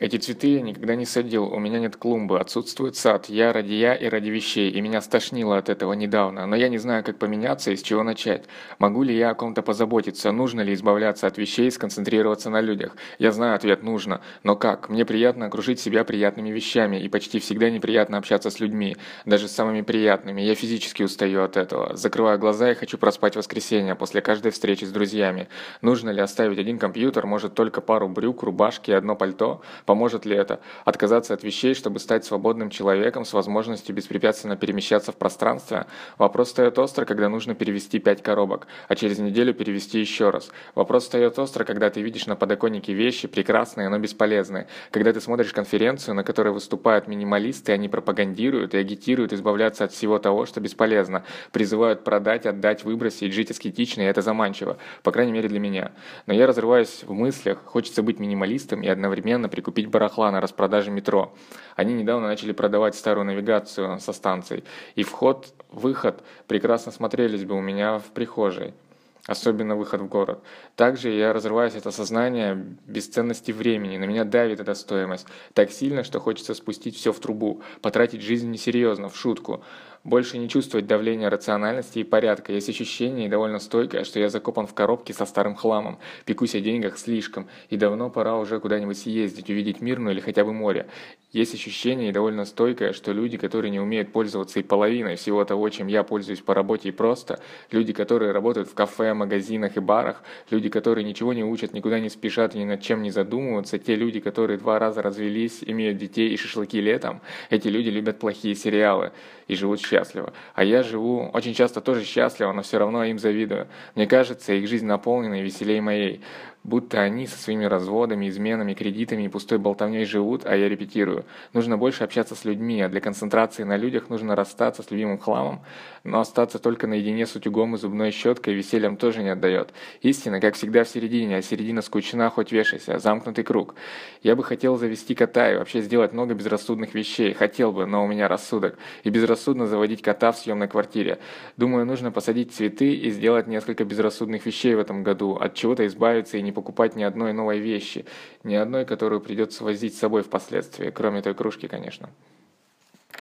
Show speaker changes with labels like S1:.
S1: Эти цветы я никогда не садил, у меня нет клумбы, отсутствует сад, я ради я и ради вещей, и меня стошнило от этого недавно, но я не знаю, как поменяться и с чего начать. Могу ли я о ком-то позаботиться, нужно ли избавляться от вещей и сконцентрироваться на людях? Я знаю ответ «нужно», но как? Мне приятно окружить себя приятными вещами, и почти всегда неприятно общаться с людьми, даже с самыми приятными, я физически устаю от этого. Закрываю глаза и хочу проспать воскресенье после каждой встречи с друзьями. Нужно ли оставить один компьютер, может только пару брюк, рубашки и одно пальто? Поможет ли это? Отказаться от вещей, чтобы стать свободным человеком с возможностью беспрепятственно перемещаться в пространстве? Вопрос встает остро, когда нужно перевести пять коробок, а через неделю перевести еще раз. Вопрос встает остро, когда ты видишь на подоконнике вещи, прекрасные, но бесполезные. Когда ты смотришь конференцию, на которой выступают минималисты, они пропагандируют и агитируют избавляться от всего того, что бесполезно. Призывают продать, отдать, выбросить, жить аскетично, и это заманчиво. По крайней мере для меня. Но я разрываюсь в мыслях, хочется быть минималистом и одновременно прикупить купить барахла на распродаже метро. Они недавно начали продавать старую навигацию со станций, и вход-выход прекрасно смотрелись бы у меня в прихожей особенно выход в город. Также я разрываюсь от осознания бесценности времени, на меня давит эта стоимость так сильно, что хочется спустить все в трубу, потратить жизнь несерьезно, в шутку. Больше не чувствовать давления рациональности и порядка. Есть ощущение, и довольно стойкое, что я закопан в коробке со старым хламом. Пекусь о деньгах слишком. И давно пора уже куда-нибудь съездить, увидеть мир, ну или хотя бы море. Есть ощущение, и довольно стойкое, что люди, которые не умеют пользоваться и половиной всего того, чем я пользуюсь по работе и просто, люди, которые работают в кафе, магазинах и барах, люди, которые ничего не учат, никуда не спешат и ни над чем не задумываются, те люди, которые два раза развелись, имеют детей и шашлыки летом, эти люди любят плохие сериалы и живут счастливо. А я живу очень часто тоже счастливо, но все равно им завидую. Мне кажется, их жизнь наполнена и веселее моей будто они со своими разводами, изменами, кредитами и пустой болтовней живут, а я репетирую. Нужно больше общаться с людьми, а для концентрации на людях нужно расстаться с любимым хламом, но остаться только наедине с утюгом и зубной щеткой весельем тоже не отдает. Истина, как всегда, в середине, а середина скучна, хоть вешайся, замкнутый круг. Я бы хотел завести кота и вообще сделать много безрассудных вещей, хотел бы, но у меня рассудок, и безрассудно заводить кота в съемной квартире. Думаю, нужно посадить цветы и сделать несколько безрассудных вещей в этом году, от чего-то избавиться и не покупать ни одной новой вещи, ни одной, которую придется возить с собой впоследствии, кроме той кружки, конечно.